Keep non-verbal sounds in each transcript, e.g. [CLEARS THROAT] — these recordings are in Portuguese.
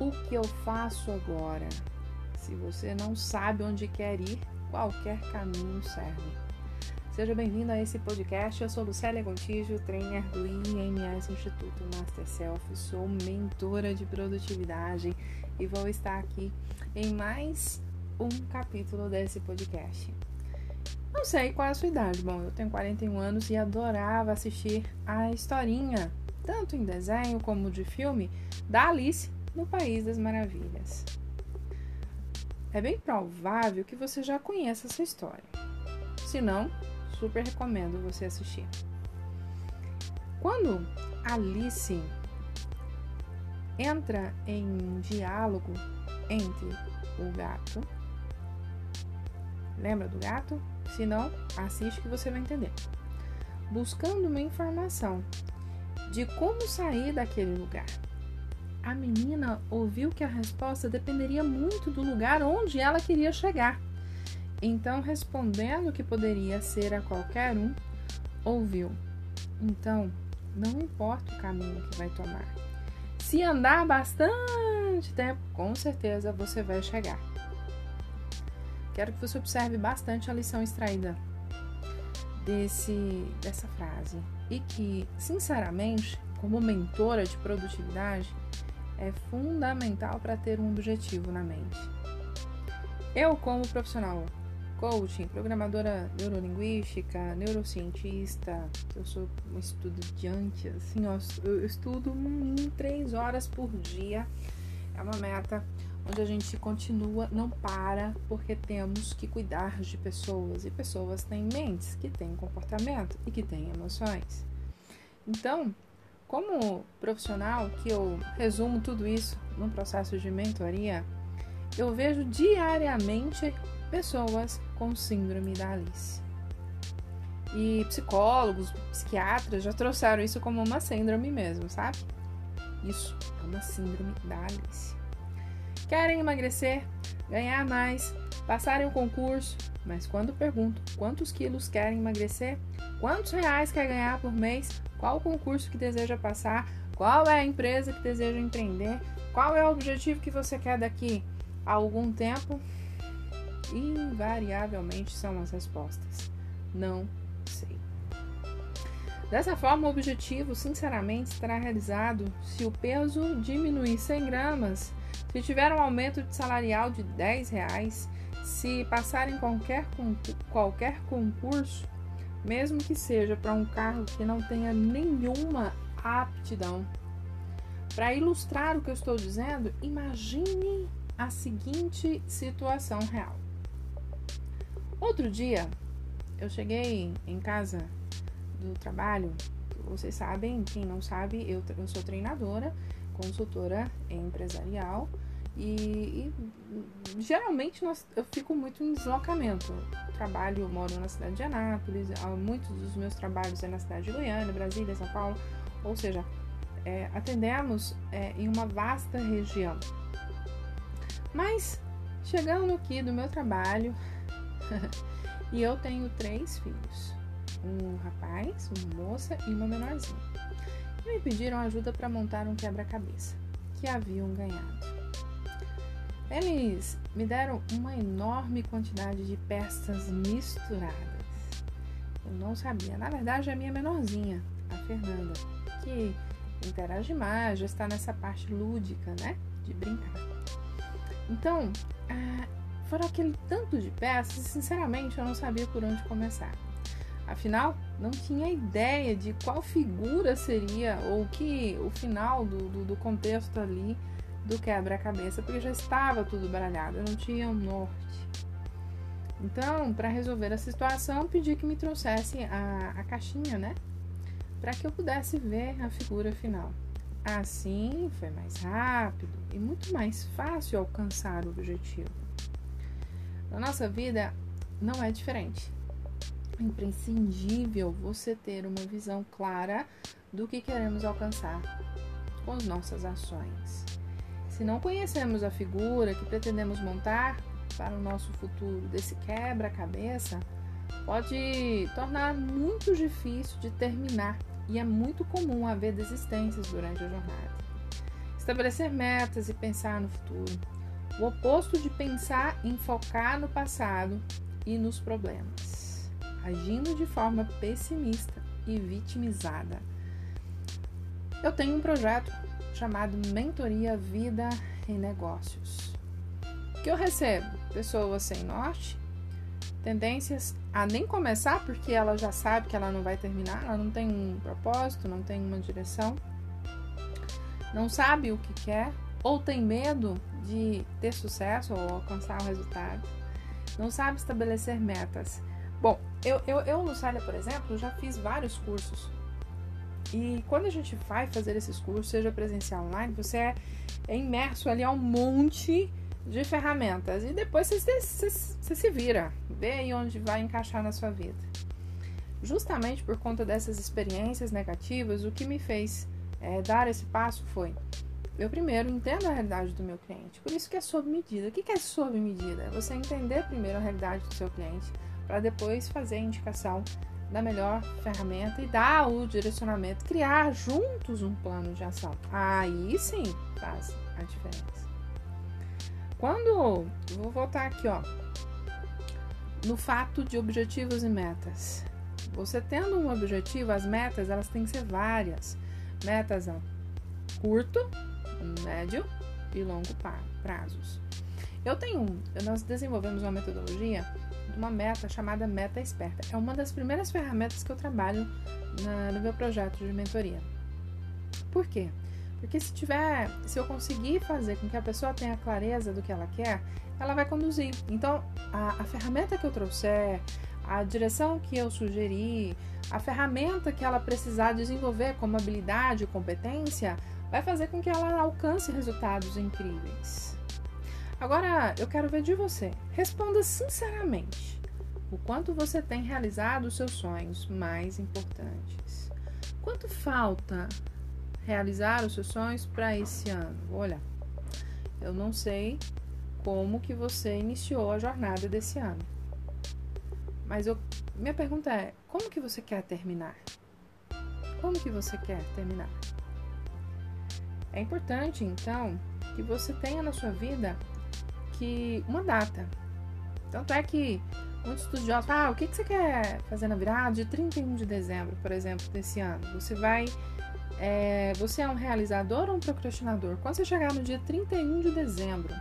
o que eu faço agora? Se você não sabe onde quer ir, qualquer caminho serve. Seja bem-vindo a esse podcast. Eu sou Lucélia Gontijo, trainer do IMS Instituto Master Self. Sou mentora de produtividade e vou estar aqui em mais um capítulo desse podcast. Não sei qual é a sua idade. Bom, eu tenho 41 anos e adorava assistir a historinha, tanto em desenho como de filme, da Alice no País das Maravilhas. É bem provável que você já conheça essa história. Se não, super recomendo você assistir. Quando Alice entra em diálogo entre o gato, lembra do gato? Se não, assiste que você vai entender. Buscando uma informação de como sair daquele lugar a menina ouviu que a resposta dependeria muito do lugar onde ela queria chegar. Então, respondendo que poderia ser a qualquer um, ouviu: Então, não importa o caminho que vai tomar. Se andar bastante tempo, com certeza você vai chegar. Quero que você observe bastante a lição extraída desse, dessa frase e que, sinceramente, como mentora de produtividade, é fundamental para ter um objetivo na mente. Eu, como profissional coaching, programadora neurolinguística, neurocientista, eu sou um estudante, assim, ó, eu estudo três horas por dia. É uma meta onde a gente continua, não para, porque temos que cuidar de pessoas e pessoas têm mentes, que têm comportamento e que têm emoções. Então, como profissional, que eu resumo tudo isso no processo de mentoria, eu vejo diariamente pessoas com síndrome da Alice. E psicólogos, psiquiatras já trouxeram isso como uma síndrome mesmo, sabe? Isso é uma síndrome da Alice. Querem emagrecer, ganhar mais, passarem o concurso, mas quando pergunto quantos quilos querem emagrecer, quantos reais quer ganhar por mês, qual o concurso que deseja passar, qual é a empresa que deseja empreender, qual é o objetivo que você quer daqui a algum tempo, invariavelmente são as respostas. Não sei. Dessa forma, o objetivo, sinceramente, será realizado se o peso diminuir 100 gramas, se tiver um aumento de salarial de 10 reais, se passar em qualquer, qualquer concurso, mesmo que seja para um carro que não tenha nenhuma aptidão. Para ilustrar o que eu estou dizendo, imagine a seguinte situação real. Outro dia, eu cheguei em casa do trabalho. Vocês sabem, quem não sabe, eu, eu sou treinadora, consultora empresarial e, e geralmente nós, eu fico muito em deslocamento. Trabalho, moro na cidade de Anápolis, muitos dos meus trabalhos é na cidade de Goiânia, Brasília, São Paulo, ou seja, é, atendemos é, em uma vasta região. Mas chegando aqui do meu trabalho, [LAUGHS] e eu tenho três filhos: um rapaz, uma moça e uma menorzinha. E me pediram ajuda para montar um quebra-cabeça que haviam ganhado. Eles me deram uma enorme quantidade de peças misturadas. Eu não sabia. Na verdade, a minha menorzinha, a Fernanda, que interage mais, já está nessa parte lúdica, né? De brincar. Então, ah, foram aquele tanto de peças e, sinceramente, eu não sabia por onde começar. Afinal, não tinha ideia de qual figura seria ou que o final do, do, do contexto ali do quebra-cabeça, porque já estava tudo baralhado, eu não tinha um norte. Então, para resolver a situação, pedi que me trouxesse a, a caixinha, né? Para que eu pudesse ver a figura final. Assim foi mais rápido e muito mais fácil alcançar o objetivo. Na nossa vida não é diferente. É imprescindível você ter uma visão clara do que queremos alcançar com as nossas ações. Se não conhecemos a figura que pretendemos montar para o nosso futuro desse quebra-cabeça, pode tornar muito difícil de terminar e é muito comum haver desistências durante a jornada. Estabelecer metas e pensar no futuro. O oposto de pensar em focar no passado e nos problemas. Agindo de forma pessimista e vitimizada. Eu tenho um projeto chamado Mentoria Vida e Negócios. Que eu recebo pessoas sem norte, tendências a nem começar porque ela já sabe que ela não vai terminar, ela não tem um propósito, não tem uma direção, não sabe o que quer ou tem medo de ter sucesso ou alcançar o resultado, não sabe estabelecer metas. Bom, eu, eu, eu no Célia, por exemplo, já fiz vários cursos. E quando a gente vai fazer esses cursos, seja presencial online, você é, é imerso ali a um monte de ferramentas. E depois você, você, você se vira, vê aí onde vai encaixar na sua vida. Justamente por conta dessas experiências negativas, o que me fez é, dar esse passo foi: eu primeiro entendo a realidade do meu cliente. Por isso que é sob medida. O que é sob medida? Você entender primeiro a realidade do seu cliente para depois fazer a indicação da melhor ferramenta e dar o direcionamento, criar juntos um plano de ação. Aí sim faz a diferença. Quando vou voltar aqui, ó, no fato de objetivos e metas. Você tendo um objetivo, as metas elas têm que ser várias. Metas a curto, médio e longo prazos. Eu tenho, nós desenvolvemos uma metodologia de uma meta chamada Meta Esperta. É uma das primeiras ferramentas que eu trabalho na, no meu projeto de mentoria. Por quê? Porque se tiver, se eu conseguir fazer com que a pessoa tenha clareza do que ela quer, ela vai conduzir. Então, a, a ferramenta que eu trouxer, a direção que eu sugeri, a ferramenta que ela precisar desenvolver como habilidade competência, vai fazer com que ela alcance resultados incríveis. Agora, eu quero ver de você. Responda sinceramente. O quanto você tem realizado os seus sonhos mais importantes? Quanto falta realizar os seus sonhos para esse ano? Olha, eu não sei como que você iniciou a jornada desse ano. Mas eu, minha pergunta é, como que você quer terminar? Como que você quer terminar? É importante, então, que você tenha na sua vida que uma data. Tanto é que muitos estudiosos falam, ah, o que, que você quer fazer na virada de 31 de dezembro, por exemplo, desse ano? Você vai. É, você é um realizador ou um procrastinador? Quando você chegar no dia 31 de dezembro,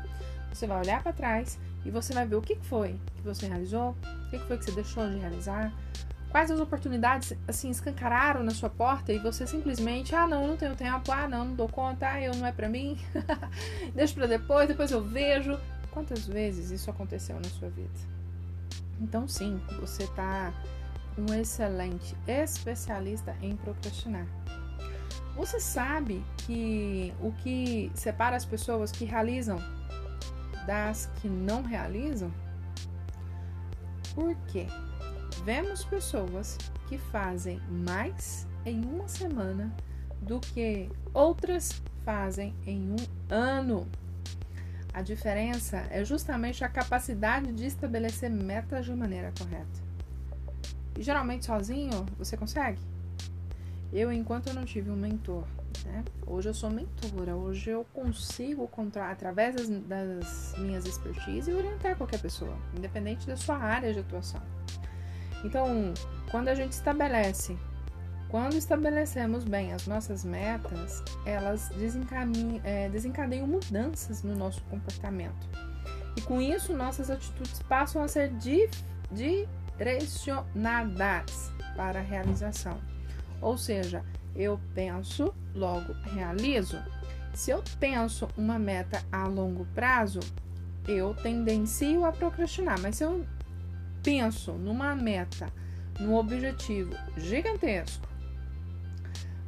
você vai olhar para trás e você vai ver o que foi que você realizou, o que foi que você deixou de realizar, quais as oportunidades assim escancararam na sua porta e você simplesmente, ah, não, eu não tenho tempo, ah, não, não dou conta, ah, eu não é para mim, [LAUGHS] deixa para depois, depois eu vejo. Quantas vezes isso aconteceu na sua vida? Então, sim, você está um excelente especialista em procrastinar. Você sabe que o que separa as pessoas que realizam das que não realizam? Por quê? Vemos pessoas que fazem mais em uma semana do que outras fazem em um ano. A diferença é justamente a capacidade de estabelecer metas de maneira correta. E geralmente sozinho você consegue? Eu, enquanto eu não tive um mentor, né? hoje eu sou mentora, hoje eu consigo, através das, das minhas expertise, orientar qualquer pessoa, independente da sua área de atuação. Então, quando a gente estabelece quando estabelecemos bem as nossas metas, elas é, desencadeiam mudanças no nosso comportamento. E com isso, nossas atitudes passam a ser direcionadas para a realização. Ou seja, eu penso, logo realizo. Se eu penso uma meta a longo prazo, eu tendencio a procrastinar. Mas se eu penso numa meta, num objetivo gigantesco,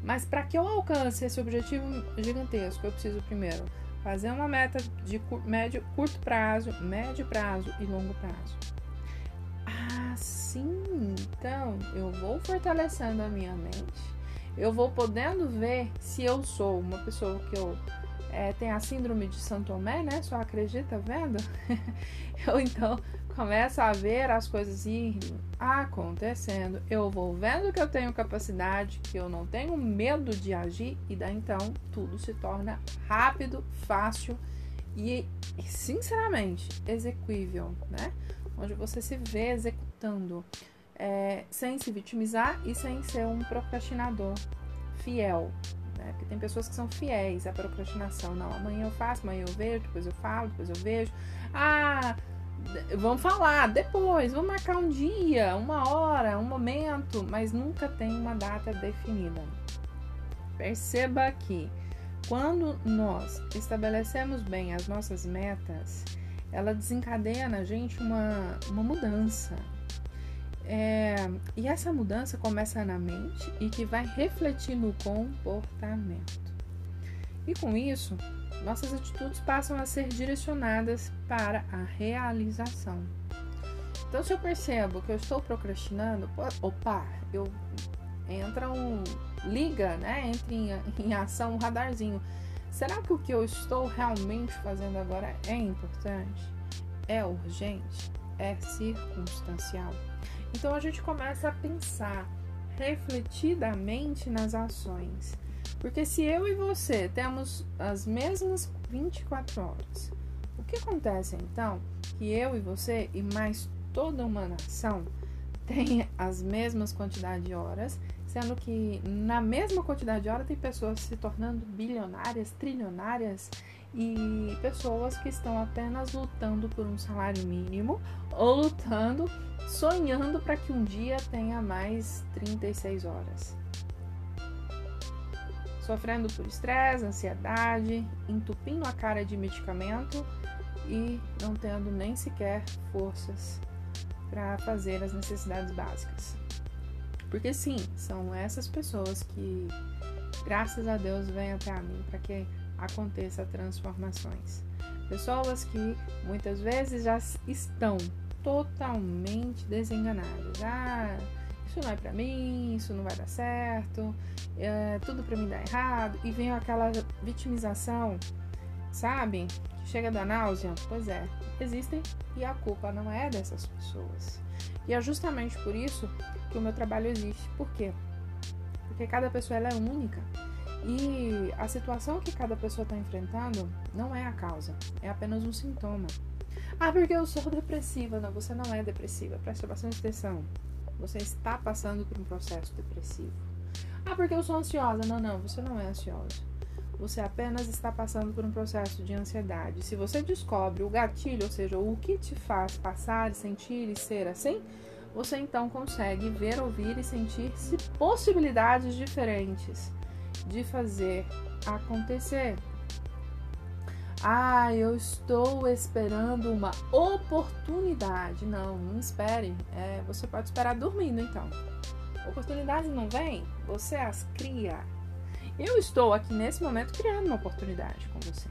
mas para que eu alcance esse objetivo gigantesco, eu preciso primeiro fazer uma meta de médio, curto prazo, médio prazo e longo prazo. Assim, então, eu vou fortalecendo a minha mente, eu vou podendo ver se eu sou uma pessoa que eu é, tem a síndrome de São Tomé, né? Só acredita vendo? [LAUGHS] Ou então começo a ver as coisas ir acontecendo, eu vou vendo que eu tenho capacidade, que eu não tenho medo de agir, e daí então tudo se torna rápido, fácil e, sinceramente, execuível, né? Onde você se vê executando é, sem se vitimizar e sem ser um procrastinador fiel. Né? Porque tem pessoas que são fiéis à procrastinação. Não, amanhã eu faço, amanhã eu vejo, depois eu falo, depois eu vejo. Ah, vamos falar depois, vamos marcar um dia, uma hora, um momento, mas nunca tem uma data definida. Perceba que quando nós estabelecemos bem as nossas metas, ela desencadeia na gente uma, uma mudança. É, e essa mudança começa na mente e que vai refletir no comportamento. E com isso, nossas atitudes passam a ser direcionadas para a realização. Então, se eu percebo que eu estou procrastinando, opa, eu entra um liga, né? Entra em, em ação um radarzinho. Será que o que eu estou realmente fazendo agora é importante? É urgente? É circunstancial? Então a gente começa a pensar refletidamente nas ações. Porque se eu e você temos as mesmas 24 horas, o que acontece então? Que eu e você e mais toda uma nação [LAUGHS] tem as mesmas quantidades de horas, sendo que na mesma quantidade de horas tem pessoas se tornando bilionárias, trilionárias e pessoas que estão apenas lutando por um salário mínimo ou lutando, sonhando para que um dia tenha mais 36 horas. Sofrendo por estresse, ansiedade, entupindo a cara de medicamento e não tendo nem sequer forças para fazer as necessidades básicas. Porque sim, são essas pessoas que, graças a Deus, vêm até a mim para que aconteça transformações. Pessoas que muitas vezes já estão totalmente desenganadas. Ah, isso não é para mim, isso não vai dar certo, é, tudo para mim dá errado. E vem aquela vitimização, sabe? Chega da náusea. Pois é, existem e a culpa não é dessas pessoas. E é justamente por isso que o meu trabalho existe. Por quê? Porque cada pessoa ela é única. E a situação que cada pessoa está enfrentando não é a causa, é apenas um sintoma. Ah, porque eu sou depressiva. Não, você não é depressiva. Preste bastante atenção. Você está passando por um processo depressivo. Ah, porque eu sou ansiosa. Não, não, você não é ansiosa. Você apenas está passando por um processo de ansiedade. Se você descobre o gatilho, ou seja, o que te faz passar, sentir e ser assim, você então consegue ver, ouvir e sentir-se possibilidades diferentes de fazer acontecer. Ah, eu estou esperando uma oportunidade. Não, não espere. É, você pode esperar dormindo então. Oportunidades não vêm, você as cria. Eu estou aqui nesse momento criando uma oportunidade com você.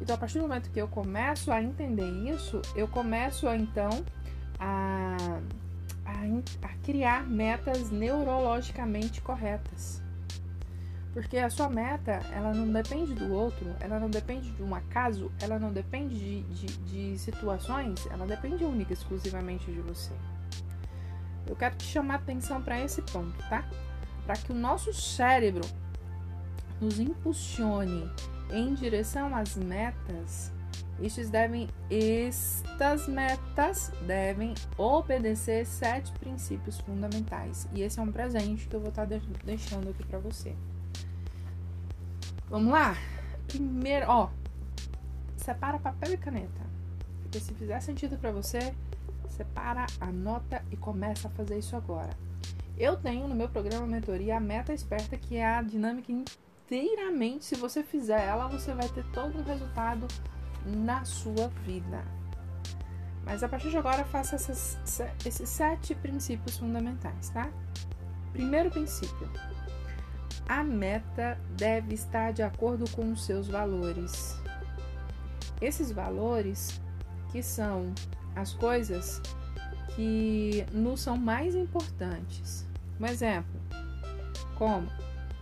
Então, a partir do momento que eu começo a entender isso, eu começo a, então a, a, a criar metas neurologicamente corretas. Porque a sua meta, ela não depende do outro, ela não depende de um acaso, ela não depende de, de, de situações, ela depende única e exclusivamente de você. Eu quero te chamar atenção para esse ponto, tá? Para que o nosso cérebro nos impulsione em direção às metas, estes devem, estas metas devem obedecer sete princípios fundamentais. E esse é um presente que eu vou estar deixando aqui para você. Vamos lá? Primeiro, ó, separa papel e caneta. Porque se fizer sentido para você, separa, anota e começa a fazer isso agora. Eu tenho no meu programa Mentoria a meta esperta, que é a dinâmica inteiramente. Se você fizer ela, você vai ter todo um resultado na sua vida. Mas a partir de agora, faça essas, esses sete princípios fundamentais, tá? Primeiro princípio: a meta deve estar de acordo com os seus valores. Esses valores, que são as coisas que nos são mais importantes. Um exemplo, como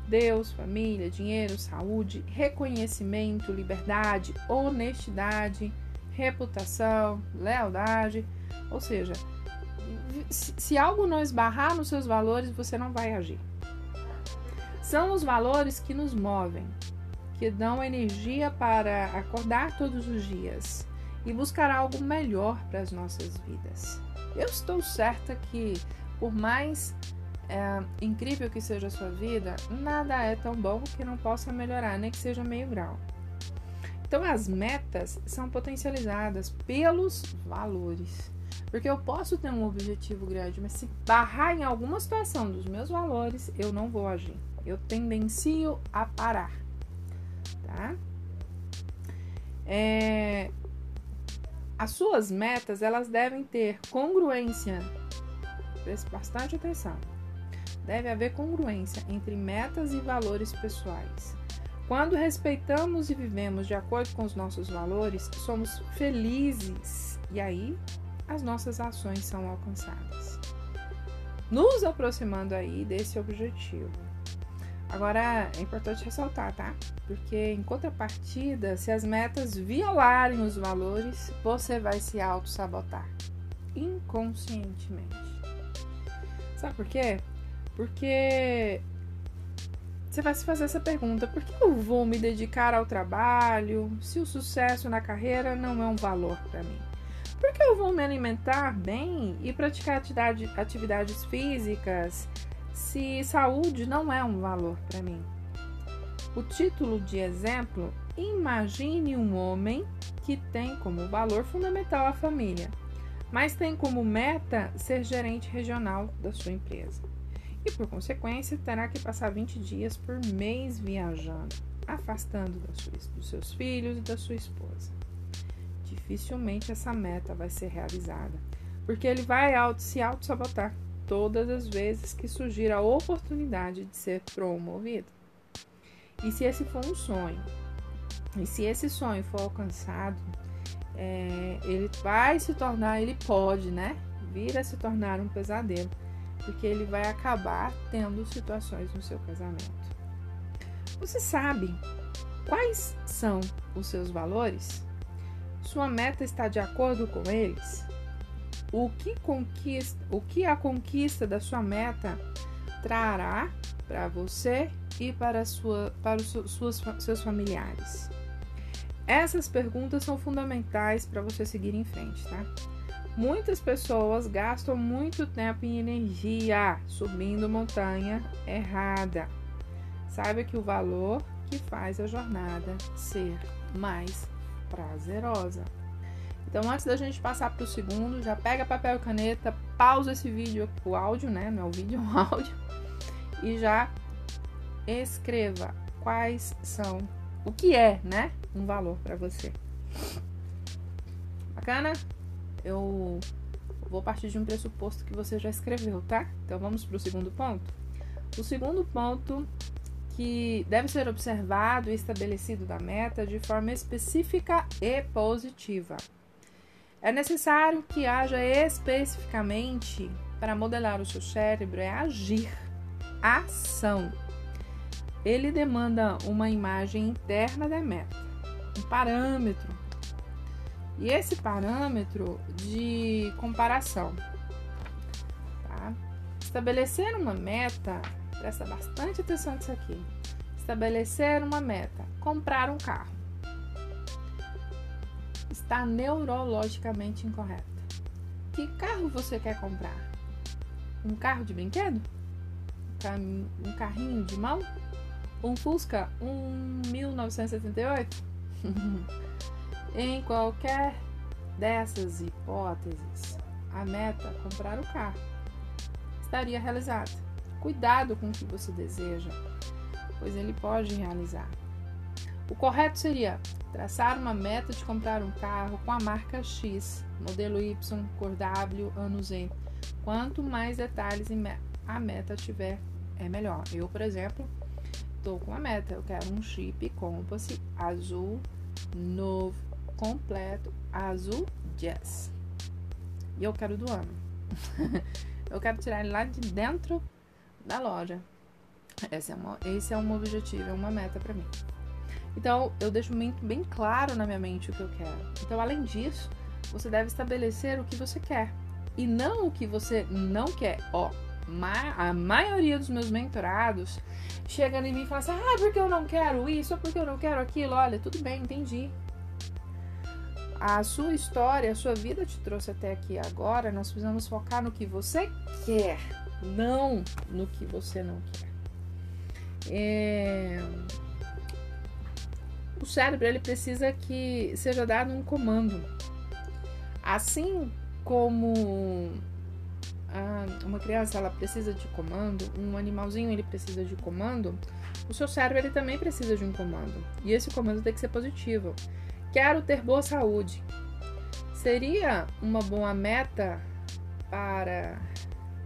Deus, família, dinheiro, saúde, reconhecimento, liberdade, honestidade, reputação, lealdade, Ou seja, se algo não esbarrar nos seus valores, você não vai agir. São os valores que nos movem, que dão energia para acordar todos os dias e buscar algo melhor para as nossas vidas. Eu estou certa que, por mais é, incrível que seja a sua vida, nada é tão bom que não possa melhorar, nem que seja meio grau. Então, as metas são potencializadas pelos valores. Porque eu posso ter um objetivo grande, mas se barrar em alguma situação dos meus valores, eu não vou agir. Eu tendencio a parar, tá? É, as suas metas, elas devem ter congruência. Preste bastante atenção. Deve haver congruência entre metas e valores pessoais. Quando respeitamos e vivemos de acordo com os nossos valores, somos felizes e aí as nossas ações são alcançadas, nos aproximando aí desse objetivo. Agora é importante ressaltar, tá? Porque em contrapartida, se as metas violarem os valores, você vai se auto-sabotar inconscientemente. Sabe por quê? Porque você vai se fazer essa pergunta: por que eu vou me dedicar ao trabalho se o sucesso na carreira não é um valor para mim? Por que eu vou me alimentar bem e praticar atividade, atividades físicas se saúde não é um valor para mim? O título de exemplo: Imagine um homem que tem como valor fundamental a família, mas tem como meta ser gerente regional da sua empresa. E por consequência, terá que passar 20 dias por mês viajando, afastando dos seus filhos e da sua esposa dificilmente essa meta vai ser realizada, porque ele vai auto, se auto-sabotar todas as vezes que surgir a oportunidade de ser promovido. E se esse for um sonho, e se esse sonho for alcançado, é, ele vai se tornar, ele pode, né? Vir a se tornar um pesadelo, porque ele vai acabar tendo situações no seu casamento. Você sabe quais são os seus valores? Sua meta está de acordo com eles? O que, conquista, o que a conquista da sua meta trará para você e para, sua, para os suas, seus familiares? Essas perguntas são fundamentais para você seguir em frente, tá? Muitas pessoas gastam muito tempo e energia subindo montanha errada. Saiba que o valor que faz a jornada ser mais prazerosa. Então, antes da gente passar para o segundo, já pega papel e caneta, pausa esse vídeo, o áudio, né? Não é o vídeo, é [LAUGHS] o áudio, e já escreva quais são, o que é, né? Um valor para você. Bacana? Eu vou partir de um pressuposto que você já escreveu, tá? Então, vamos para o segundo ponto. O segundo ponto que deve ser observado e estabelecido da meta de forma específica e positiva. É necessário que haja especificamente para modelar o seu cérebro é agir, ação. Ele demanda uma imagem interna da meta, um parâmetro. E esse parâmetro de comparação. Tá? Estabelecer uma meta Presta bastante atenção nisso aqui. Estabelecer uma meta: comprar um carro. Está neurologicamente incorreto. Que carro você quer comprar? Um carro de brinquedo? Um carrinho de mão? Um Fusca? Um 1978? [LAUGHS] em qualquer dessas hipóteses, a meta comprar o carro estaria realizada. Cuidado com o que você deseja, pois ele pode realizar. O correto seria traçar uma meta de comprar um carro com a marca X, modelo Y, cor W, ano Z. Quanto mais detalhes a meta tiver, é melhor. Eu, por exemplo, estou com a meta. Eu quero um Jeep Compass azul, novo, completo, azul Jazz. E eu quero do ano. [LAUGHS] eu quero tirar ele lá de dentro da loja. Esse é, uma, esse é um objetivo, é uma meta para mim. Então, eu deixo muito bem claro na minha mente o que eu quero. Então, além disso, você deve estabelecer o que você quer e não o que você não quer. Ó, a maioria dos meus mentorados chega em mim e fala assim: ah, porque eu não quero isso, ou porque eu não quero aquilo. Olha, tudo bem, entendi. A sua história, a sua vida te trouxe até aqui agora. Nós precisamos focar no que você quer, não no que você não quer. É... O cérebro ele precisa que seja dado um comando. Assim como uma criança ela precisa de comando, um animalzinho ele precisa de comando, o seu cérebro ele também precisa de um comando. E esse comando tem que ser positivo. Quero ter boa saúde. Seria uma boa meta para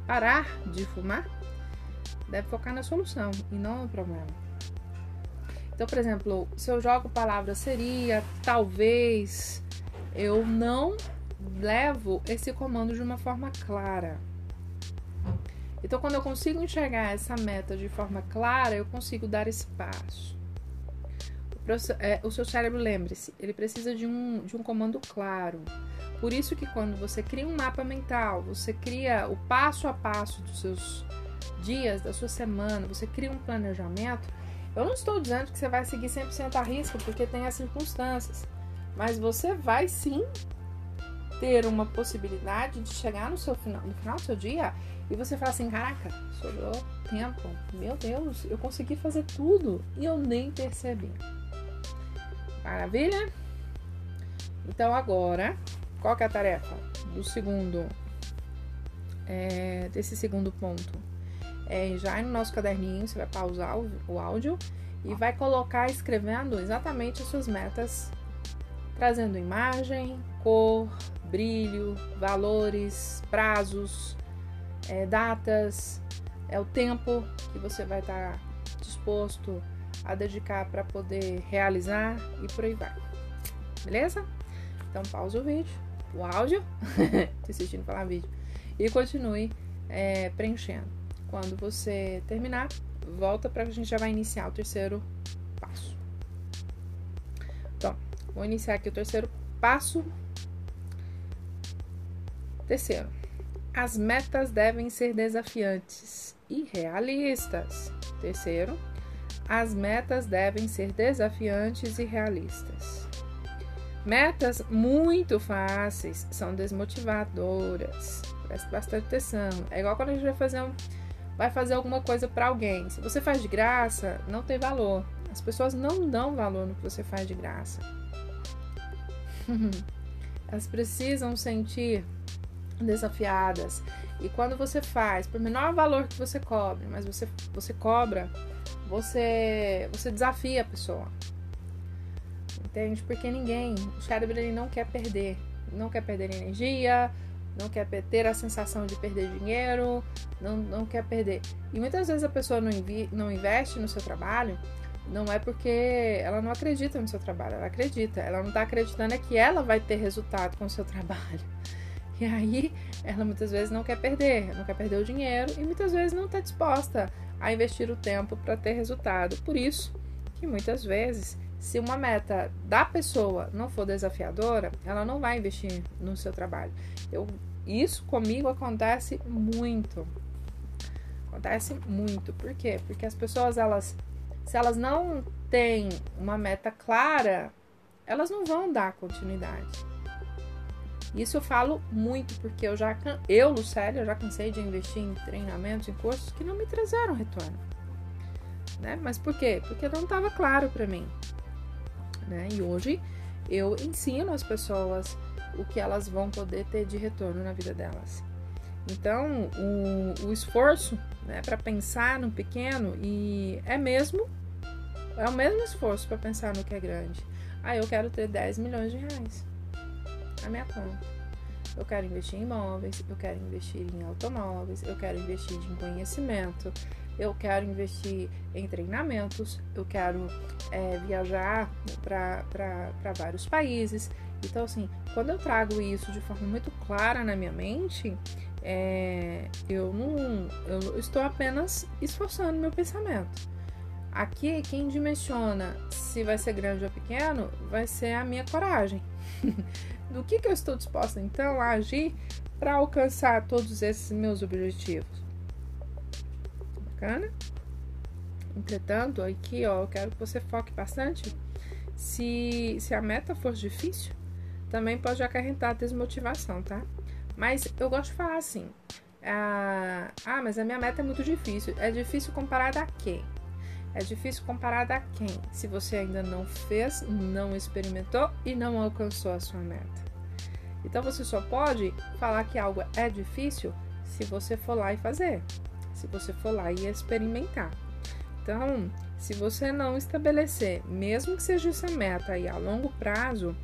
parar de fumar? Deve focar na solução e não no problema. Então, por exemplo, se eu jogo palavra seria, talvez, eu não levo esse comando de uma forma clara. Então, quando eu consigo enxergar essa meta de forma clara, eu consigo dar. É, o seu cérebro, lembre-se, ele precisa de um, de um comando claro. Por isso que quando você cria um mapa mental, você cria o passo a passo dos seus dias, da sua semana, você cria um planejamento, eu não estou dizendo que você vai seguir 100% a risco, porque tem as circunstâncias. Mas você vai sim ter uma possibilidade de chegar no, seu final, no final do seu dia e você falar assim: caraca, sobrou tempo, meu Deus, eu consegui fazer tudo e eu nem percebi. Maravilha? Então agora, qual que é a tarefa do segundo, é, desse segundo ponto? É já no nosso caderninho, você vai pausar o, o áudio e vai colocar escrevendo exatamente as suas metas, trazendo imagem, cor, brilho, valores, prazos, é, datas, é o tempo que você vai estar tá disposto a dedicar para poder realizar e por aí vai. Beleza? Então pausa o vídeo, o áudio, [LAUGHS] tô assistindo falar vídeo, e continue é, preenchendo. Quando você terminar, volta para a gente já vai iniciar o terceiro passo. Então, vou iniciar aqui o terceiro passo Terceiro, as metas devem ser desafiantes e realistas. Terceiro, as metas devem ser desafiantes e realistas. Metas muito fáceis são desmotivadoras. Preste bastante atenção. É igual quando a gente vai fazer, um, vai fazer alguma coisa para alguém. Se você faz de graça, não tem valor. As pessoas não dão valor no que você faz de graça. [LAUGHS] Elas precisam sentir desafiadas. E quando você faz, por menor valor que você cobre, mas você, você cobra, você, você desafia a pessoa. Entende? Porque ninguém, o cérebro ele não quer perder, não quer perder energia, não quer ter a sensação de perder dinheiro, não, não quer perder. E muitas vezes a pessoa não, invi, não investe no seu trabalho, não é porque ela não acredita no seu trabalho, ela acredita, ela não está acreditando é que ela vai ter resultado com o seu [LAUGHS] trabalho. E aí ela muitas vezes não quer perder, não quer perder o dinheiro e muitas vezes não está disposta a investir o tempo para ter resultado. Por isso que muitas vezes, se uma meta da pessoa não for desafiadora, ela não vai investir no seu trabalho. Eu, isso comigo acontece muito. Acontece muito. Por quê? Porque as pessoas, elas, se elas não têm uma meta clara, elas não vão dar continuidade. Isso eu falo muito porque eu já, eu, Lucélia, já cansei de investir em treinamentos, em cursos que não me trazeram retorno. Né? Mas por quê? Porque não estava claro para mim. Né? E hoje eu ensino as pessoas o que elas vão poder ter de retorno na vida delas. Então, o, o esforço né, para pensar no pequeno e é mesmo é o mesmo esforço para pensar no que é grande. Ah, eu quero ter 10 milhões de reais a minha conta. Eu quero investir em imóveis, eu quero investir em automóveis, eu quero investir em conhecimento, eu quero investir em treinamentos, eu quero é, viajar para vários países. Então, assim, quando eu trago isso de forma muito clara na minha mente, é, eu não eu estou apenas esforçando meu pensamento. Aqui, quem dimensiona se vai ser grande ou pequeno vai ser a minha coragem. [LAUGHS] Do que, que eu estou disposta então a agir para alcançar todos esses meus objetivos? Bacana? Entretanto, aqui ó, eu quero que você foque bastante. Se, se a meta for difícil, também pode acarretar desmotivação, tá? Mas eu gosto de falar assim: ah, ah, mas a minha meta é muito difícil. É difícil comparada a quem? É difícil comparada a quem? Se você ainda não fez, não experimentou e não alcançou a sua meta. Então você só pode falar que algo é difícil se você for lá e fazer, se você for lá e experimentar. Então, se você não estabelecer, mesmo que seja essa meta aí a longo prazo,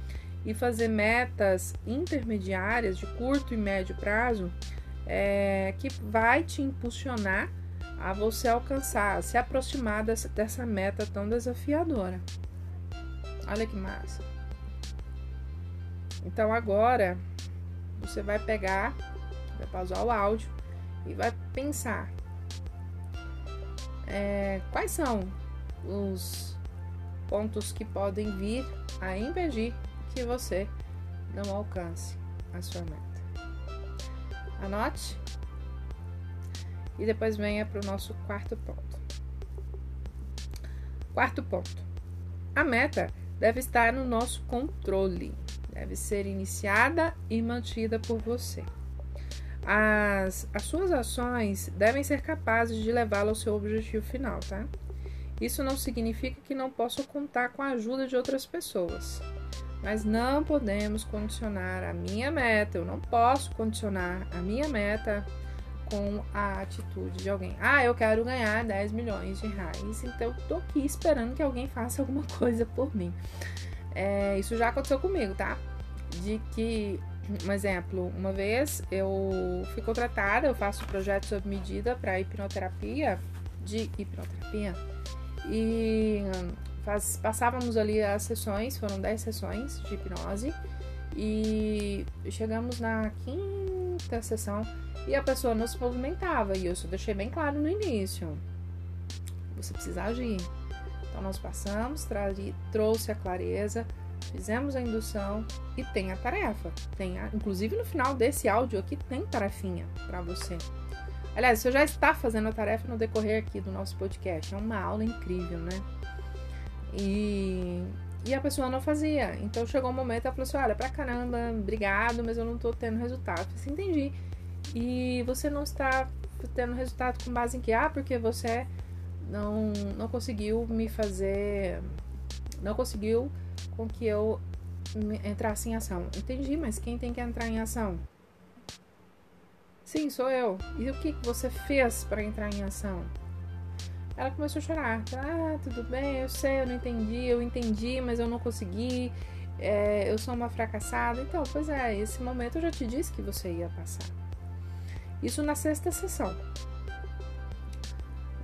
e fazer metas intermediárias de curto e médio prazo, é, que vai te impulsionar a você alcançar, se aproximar dessa, dessa meta tão desafiadora. Olha que massa. Então agora você vai pegar, vai pausar o áudio e vai pensar é, quais são os pontos que podem vir a impedir que você não alcance a sua meta. Anote e depois venha para o nosso quarto ponto. Quarto ponto: a meta deve estar no nosso controle, deve ser iniciada e mantida por você. As, as suas ações devem ser capazes de levá-lo ao seu objetivo final, tá? Isso não significa que não possa contar com a ajuda de outras pessoas. Mas não podemos condicionar a minha meta, eu não posso condicionar a minha meta com a atitude de alguém. Ah, eu quero ganhar 10 milhões de reais, então tô aqui esperando que alguém faça alguma [LAUGHS] coisa por mim. É, isso já aconteceu comigo, tá? De que um exemplo, uma vez eu fui contratada, eu faço projeto sob medida para hipnoterapia, de hipnoterapia, e faz, passávamos ali as sessões, foram 10 sessões de hipnose, e chegamos na quinta sessão e a pessoa não se movimentava, e eu só deixei bem claro no início: você precisa agir. Então nós passamos, trouxe a clareza, fizemos a indução e tem a tarefa. Tem a, inclusive no final desse áudio aqui tem tarefinha para você. Aliás, você já está fazendo a tarefa no decorrer aqui do nosso podcast. É uma aula incrível, né? E, e a pessoa não fazia. Então chegou um momento ela falou assim: olha, pra caramba, obrigado, mas eu não tô tendo resultado. Eu falei assim, entendi. E você não está tendo resultado com base em que? Ah, porque você não, não conseguiu me fazer. Não conseguiu com que eu entrasse em ação. Entendi, mas quem tem que entrar em ação? Sim, sou eu. E o que você fez para entrar em ação? Ela começou a chorar. Ah, tudo bem, eu sei, eu não entendi, eu entendi, mas eu não consegui. É, eu sou uma fracassada. Então, pois é, esse momento eu já te disse que você ia passar. Isso na sexta sessão.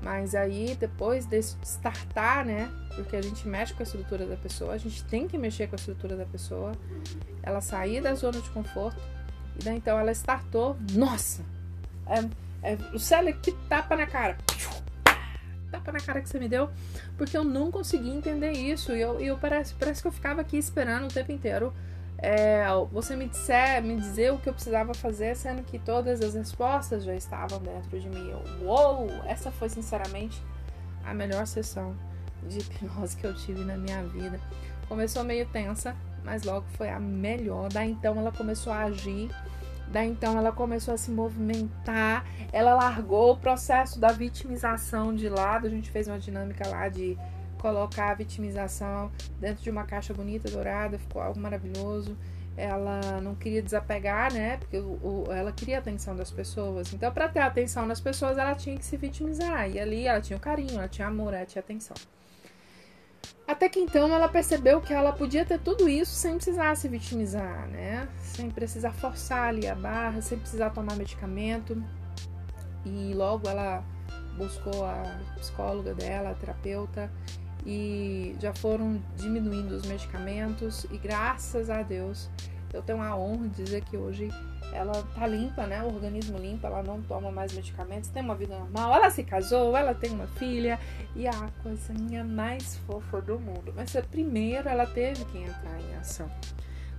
Mas aí, depois de startar, né? Porque a gente mexe com a estrutura da pessoa, a gente tem que mexer com a estrutura da pessoa. Ela sair da zona de conforto. E daí então ela startou. Nossa! É, é, o Célio que tapa na cara. Tapa na cara que você me deu. Porque eu não consegui entender isso. E eu, eu parece, parece que eu ficava aqui esperando o tempo inteiro é, você me disser, me dizer o que eu precisava fazer, sendo que todas as respostas já estavam dentro de mim. Eu, uou! Essa foi sinceramente a melhor sessão de hipnose que eu tive na minha vida. Começou meio tensa, mas logo foi a melhor. Daí então ela começou a agir. Daí então ela começou a se movimentar. Ela largou o processo da vitimização de lado. A gente fez uma dinâmica lá de colocar a vitimização dentro de uma caixa bonita, dourada, ficou algo maravilhoso. Ela não queria desapegar, né? Porque o, o, ela queria a atenção das pessoas. Então, para ter atenção das pessoas, ela tinha que se vitimizar. E ali ela tinha o carinho, ela tinha amor, ela tinha atenção. Até que então ela percebeu que ela podia ter tudo isso sem precisar se vitimizar, né? Sem precisar forçar ali a barra, sem precisar tomar medicamento. E logo ela buscou a psicóloga dela, a terapeuta, e já foram diminuindo os medicamentos e graças a Deus Eu tenho a honra de dizer que hoje ela tá limpa, né? O organismo limpo, ela não toma mais medicamentos, tem uma vida normal. Ela se casou, ela tem uma filha e a coisinha mais fofa do mundo. Mas primeiro ela teve que entrar em ação.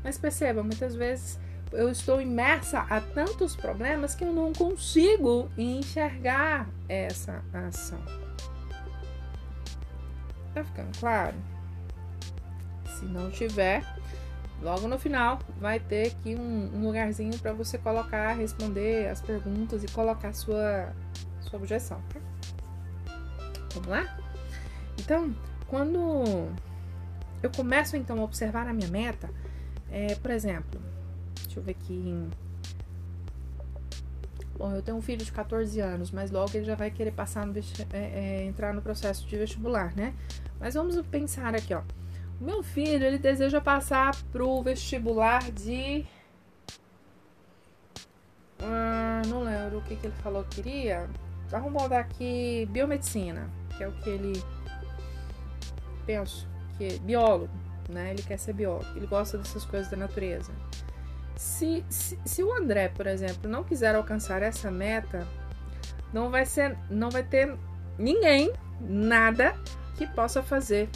Mas perceba, muitas vezes eu estou imersa a tantos problemas que eu não consigo enxergar essa ação. Tá ficando claro? Se não tiver, logo no final vai ter aqui um, um lugarzinho para você colocar, responder as perguntas e colocar sua, sua objeção. Tá? Vamos lá? Então, quando eu começo então a observar a minha meta, é, por exemplo, deixa eu ver aqui. Bom, eu tenho um filho de 14 anos, mas logo ele já vai querer passar no é, é, entrar no processo de vestibular, né? Mas vamos pensar aqui, ó. Meu filho, ele deseja passar pro vestibular de. Ah, não lembro o que, que ele falou que queria. Vamos botar aqui biomedicina, que é o que ele. Penso, que é biólogo, né? Ele quer ser biólogo, ele gosta dessas coisas da natureza. Se, se, se o André, por exemplo, não quiser alcançar essa meta, não vai ser, não vai ter ninguém, nada que possa fazer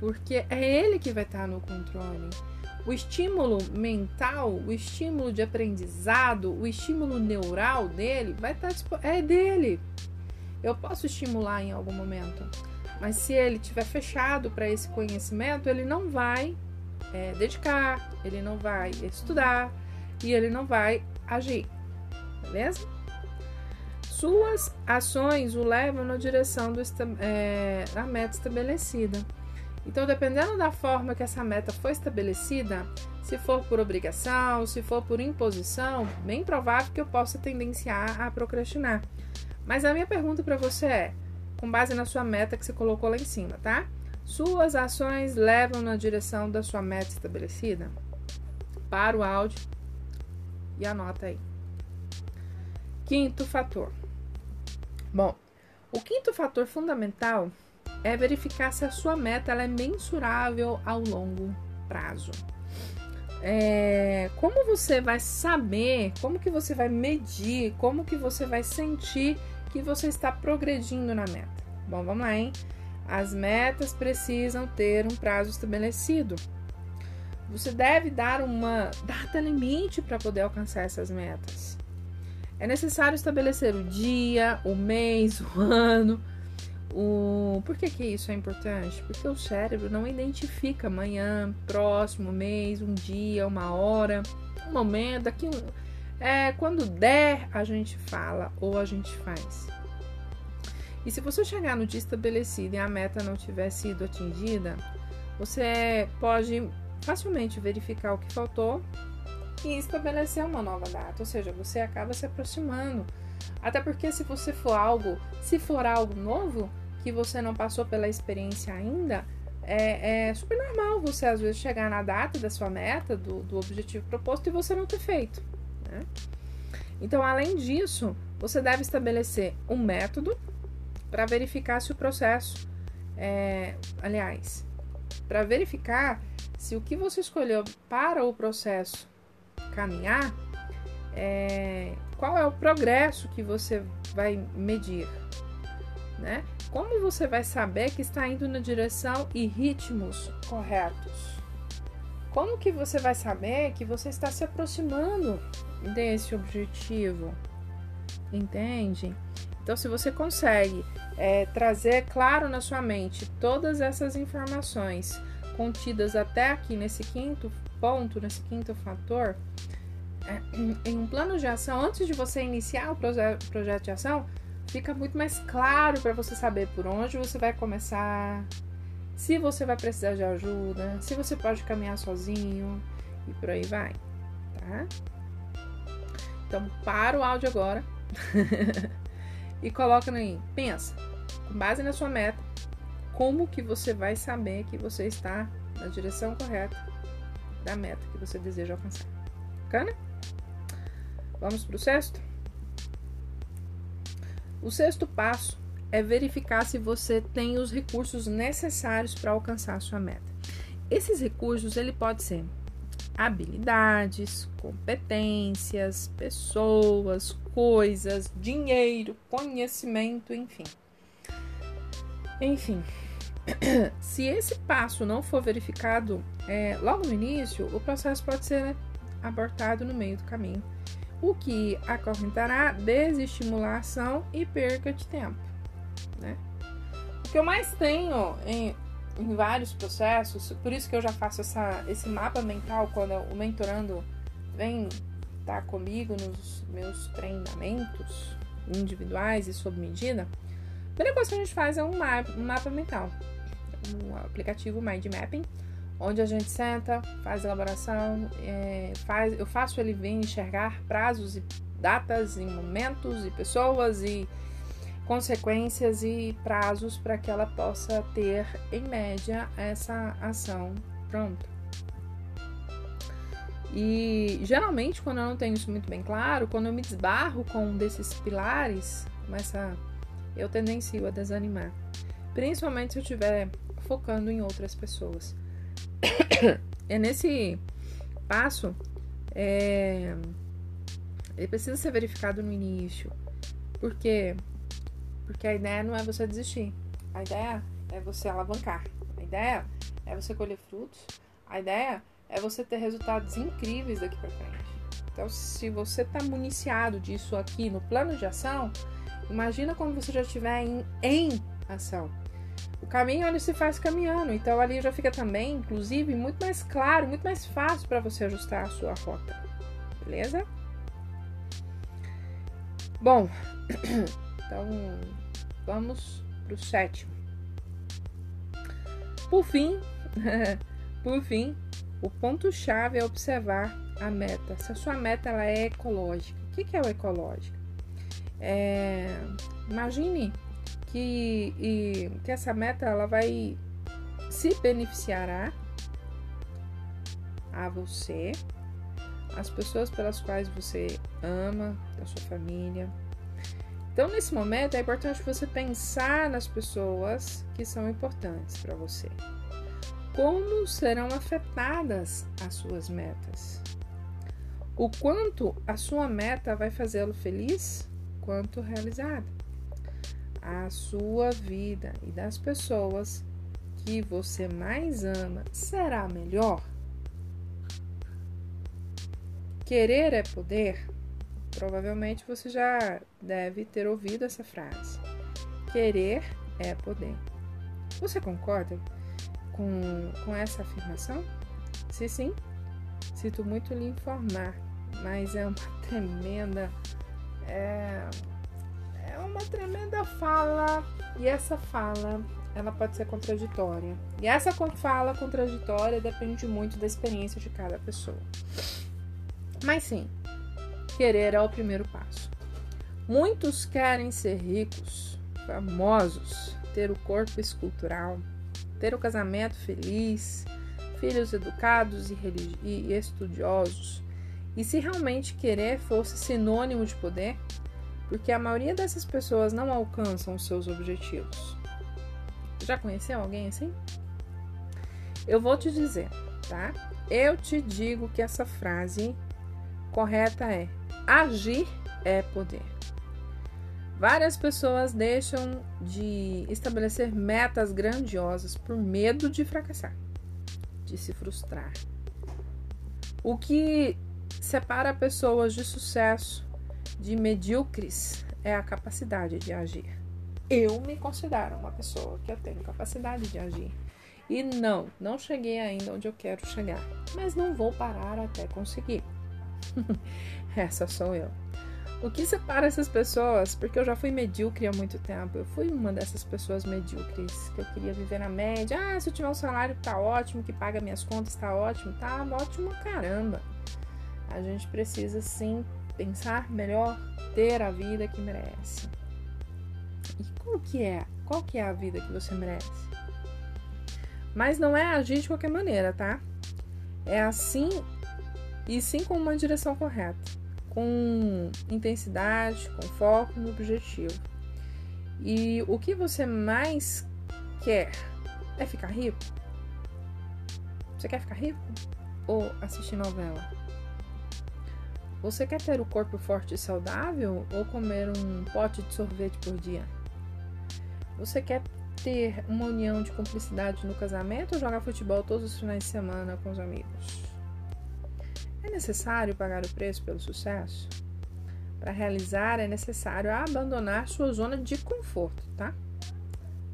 porque é ele que vai estar no controle. O estímulo mental, o estímulo de aprendizado, o estímulo neural dele vai estar é dele. Eu posso estimular em algum momento, mas se ele estiver fechado para esse conhecimento, ele não vai é, dedicar, ele não vai estudar e ele não vai agir, beleza? Suas ações o levam na direção é, da meta estabelecida. Então, dependendo da forma que essa meta foi estabelecida, se for por obrigação, se for por imposição, bem provável que eu possa tendenciar a procrastinar. Mas a minha pergunta para você é, com base na sua meta que você colocou lá em cima, tá? Suas ações levam na direção da sua meta estabelecida? Para o áudio e anota aí. Quinto fator. Bom, o quinto fator fundamental é verificar se a sua meta é mensurável ao longo prazo. É, como você vai saber, como que você vai medir, como que você vai sentir que você está progredindo na meta? Bom, vamos lá, hein? As metas precisam ter um prazo estabelecido. Você deve dar uma data limite para poder alcançar essas metas. É necessário estabelecer o dia, o mês, o ano, o... Por que, que isso é importante? Porque o cérebro não identifica amanhã, próximo mês, um dia, uma hora, um momento, um. É, quando der, a gente fala ou a gente faz. E se você chegar no dia estabelecido e a meta não tiver sido atingida, você pode facilmente verificar o que faltou e estabelecer uma nova data. Ou seja, você acaba se aproximando. Até porque se você for algo, se for algo novo, que você não passou pela experiência ainda, é, é, super normal você às vezes chegar na data da sua meta, do, do objetivo proposto e você não ter feito. Né? Então, além disso, você deve estabelecer um método para verificar se o processo, é, aliás, para verificar se o que você escolheu para o processo caminhar, é, qual é o progresso que você vai medir, né? Como você vai saber que está indo na direção e ritmos corretos? Como que você vai saber que você está se aproximando desse objetivo? Entende? Então, se você consegue é, trazer claro na sua mente todas essas informações contidas até aqui nesse quinto ponto, nesse quinto fator, é, em um plano de ação, antes de você iniciar o projeto de ação, fica muito mais claro para você saber por onde você vai começar, se você vai precisar de ajuda, se você pode caminhar sozinho e por aí vai, tá? Então, para o áudio agora [LAUGHS] e coloca aí, pensa, com base na sua meta, como que você vai saber que você está na direção correta da meta que você deseja alcançar. Bacana? Vamos para o sexto? O sexto passo é verificar se você tem os recursos necessários para alcançar sua meta. Esses recursos ele pode ser habilidades, competências, pessoas, coisas, dinheiro, conhecimento, enfim. Enfim, [CLEARS THROAT] se esse passo não for verificado é, logo no início, o processo pode ser abortado no meio do caminho, o que acorrentará desestimulação e perca de tempo. Né? O que eu mais tenho em, em vários processos, por isso que eu já faço essa, esse mapa mental quando o mentorando vem estar tá comigo nos meus treinamentos individuais e sob medida. A primeira coisa que a gente faz é um mapa, um mapa mental, um aplicativo Mind Mapping, onde a gente senta, faz elaboração, é, faz, eu faço ele vir enxergar prazos e datas e momentos e pessoas e consequências e prazos para que ela possa ter, em média, essa ação pronta. E geralmente, quando eu não tenho isso muito bem claro, quando eu me desbarro com um desses pilares, começa, eu tendencio a desanimar. Principalmente se eu estiver focando em outras pessoas. [COUGHS] é nesse passo, é, ele precisa ser verificado no início. Por quê? Porque a ideia não é você desistir. A ideia é você alavancar. A ideia é você colher frutos. A ideia é você ter resultados incríveis daqui para frente. Então, se você está municiado disso aqui no plano de ação, imagina quando você já estiver em, em ação. Caminho ele se faz caminhando, então ali já fica também, inclusive, muito mais claro, muito mais fácil para você ajustar a sua rota. Beleza? Bom, [COUGHS] então Vamos para o sétimo. Por fim, [LAUGHS] por fim, o ponto chave é observar a meta. Se a sua meta ela é ecológica, o que, que é o ecológico? É, imagine que, e, que essa meta ela vai se beneficiará a você, as pessoas pelas quais você ama, da sua família, então, nesse momento, é importante você pensar nas pessoas que são importantes para você. Como serão afetadas as suas metas? O quanto a sua meta vai fazê-lo feliz, quanto realizado. A sua vida e das pessoas que você mais ama será melhor? Querer é poder? Provavelmente você já deve ter ouvido essa frase. Querer é poder. Você concorda com, com essa afirmação? Se sim, sinto muito lhe informar, mas é uma [LAUGHS] tremenda. É, é uma tremenda fala e essa fala ela pode ser contraditória. E essa fala contraditória depende muito da experiência de cada pessoa. Mas sim, querer é o primeiro passo. Muitos querem ser ricos, famosos, ter o corpo escultural, ter o casamento feliz, filhos educados e, e estudiosos. E se realmente querer fosse sinônimo de poder, porque a maioria dessas pessoas não alcançam os seus objetivos. Já conheceu alguém assim? Eu vou te dizer, tá? Eu te digo que essa frase correta é: Agir é poder. Várias pessoas deixam de estabelecer metas grandiosas por medo de fracassar, de se frustrar. O que separa pessoas de sucesso de medíocres é a capacidade de agir. Eu me considero uma pessoa que eu tenho capacidade de agir. E não, não cheguei ainda onde eu quero chegar, mas não vou parar até conseguir. [LAUGHS] Essa sou eu. O que separa essas pessoas? Porque eu já fui medíocre há muito tempo. Eu fui uma dessas pessoas medíocres que eu queria viver na média. Ah, se eu tiver um salário tá ótimo, que paga minhas contas tá ótimo, tá ótimo caramba. A gente precisa sim pensar melhor, ter a vida que merece. E qual que é? Qual que é a vida que você merece? Mas não é agir de qualquer maneira, tá? É assim e sim com uma direção correta, com intensidade, com foco no objetivo. E o que você mais quer é ficar rico? Você quer ficar rico? ou assistir novela? Você quer ter o corpo forte e saudável ou comer um pote de sorvete por dia? Você quer ter uma união de cumplicidade no casamento ou jogar futebol todos os finais de semana com os amigos? É necessário pagar o preço pelo sucesso? Para realizar, é necessário abandonar sua zona de conforto, tá?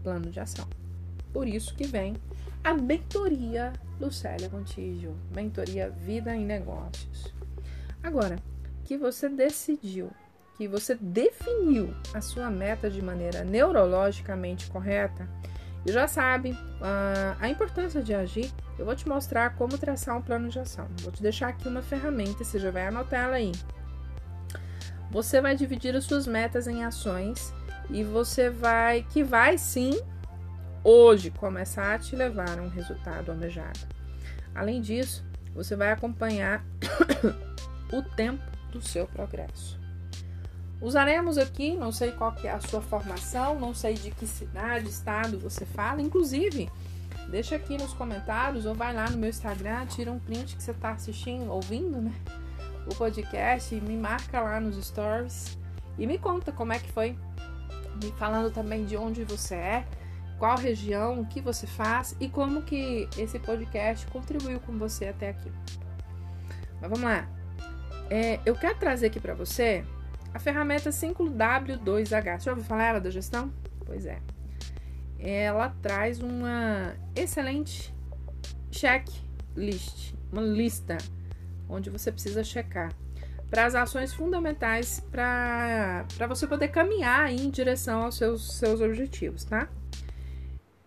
Plano de ação. Por isso que vem a mentoria Lucélia Contígio, mentoria Vida em Negócios. Agora, que você decidiu, que você definiu a sua meta de maneira neurologicamente correta, e já sabe uh, a importância de agir, eu vou te mostrar como traçar um plano de ação. Vou te deixar aqui uma ferramenta, você já vai anotar ela aí. Você vai dividir as suas metas em ações e você vai, que vai sim, hoje, começar a te levar a um resultado almejado. Além disso, você vai acompanhar [COUGHS] o tempo do seu progresso. Usaremos aqui, não sei qual que é a sua formação, não sei de que cidade, estado você fala, inclusive, deixa aqui nos comentários ou vai lá no meu Instagram, tira um print que você está assistindo, ouvindo, né? O podcast, me marca lá nos stories e me conta como é que foi, me falando também de onde você é, qual região, o que você faz e como que esse podcast contribuiu com você até aqui. Mas vamos lá. É, eu quero trazer aqui para você a ferramenta 5W2H. Já ouviu falar ela da gestão? Pois é. Ela traz uma excelente checklist, uma lista onde você precisa checar para as ações fundamentais para você poder caminhar em direção aos seus, seus objetivos, tá?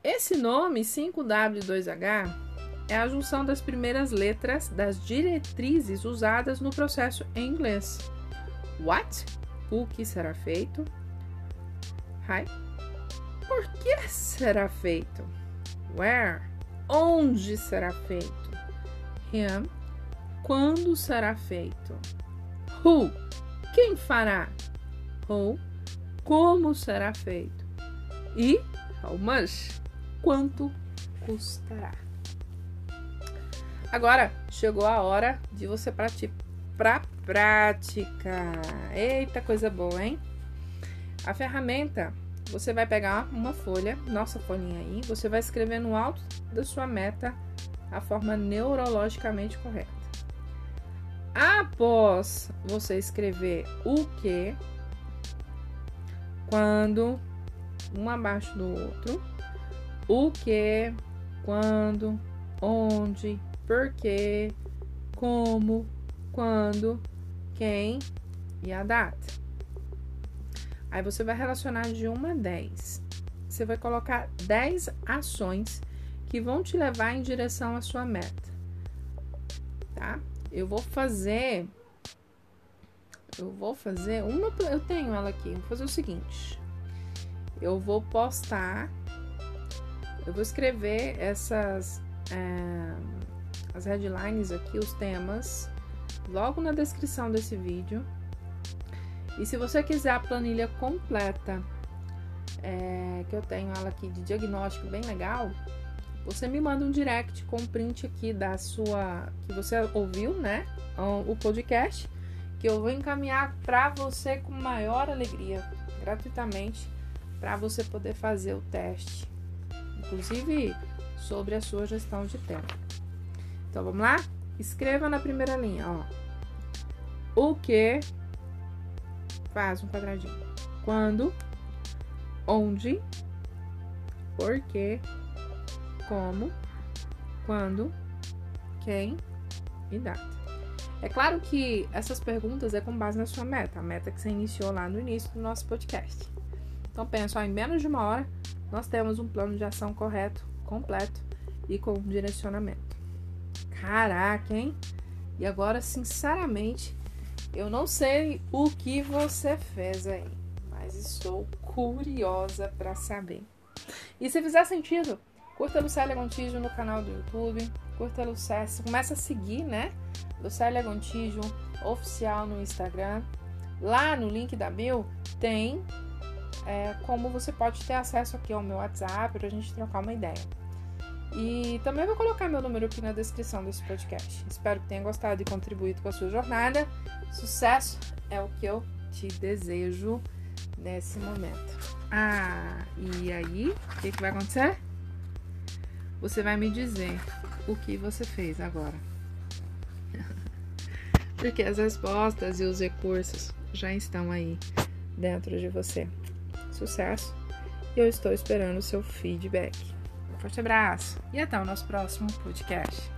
Esse nome 5W2H é a junção das primeiras letras das diretrizes usadas no processo em inglês. What? O que será feito? Hi. Por que será feito? Where? Onde será feito? Him. Quando será feito? Who? Quem fará? Who? Como será feito? E how much? Quanto custará? Agora chegou a hora de você partir para prática. Eita, coisa boa, hein? A ferramenta, você vai pegar uma folha, nossa folhinha aí, você vai escrever no alto da sua meta a forma neurologicamente correta. Após você escrever o que, quando, um abaixo do outro, o que, quando, onde, porquê, como, quando, quem e a data. Aí você vai relacionar de 1 a 10. Você vai colocar 10 ações que vão te levar em direção à sua meta. Tá? Eu vou fazer eu vou fazer uma eu tenho ela aqui. Vou fazer o seguinte. Eu vou postar eu vou escrever essas é, as headlines aqui, os temas, logo na descrição desse vídeo. E se você quiser a planilha completa, é, que eu tenho ela aqui de diagnóstico bem legal, você me manda um direct com print aqui da sua que você ouviu, né? O podcast, que eu vou encaminhar para você com maior alegria, gratuitamente, para você poder fazer o teste, inclusive sobre a sua gestão de tempo. Então vamos lá? Escreva na primeira linha, ó. O que faz um quadradinho. Quando, onde, por quê, como, quando, quem e data. É claro que essas perguntas é com base na sua meta, a meta que você iniciou lá no início do nosso podcast. Então pensa, ó, em menos de uma hora nós temos um plano de ação correto, completo e com direcionamento. Caraca, hein? E agora, sinceramente, eu não sei o que você fez aí, mas estou curiosa para saber. E se fizer sentido, curta Lucélia Gontijo no canal do YouTube, curta Lucélia, começa a seguir, né? Lucélia Gontijo oficial no Instagram. Lá no link da bio tem é, como você pode ter acesso aqui ao meu WhatsApp para a gente trocar uma ideia. E também vou colocar meu número aqui na descrição desse podcast. Espero que tenha gostado e contribuído com a sua jornada. Sucesso é o que eu te desejo nesse momento. Ah, e aí, o que, que vai acontecer? Você vai me dizer o que você fez agora. [LAUGHS] Porque as respostas e os recursos já estão aí dentro de você. Sucesso! Eu estou esperando o seu feedback. Forte abraço e até o nosso próximo podcast.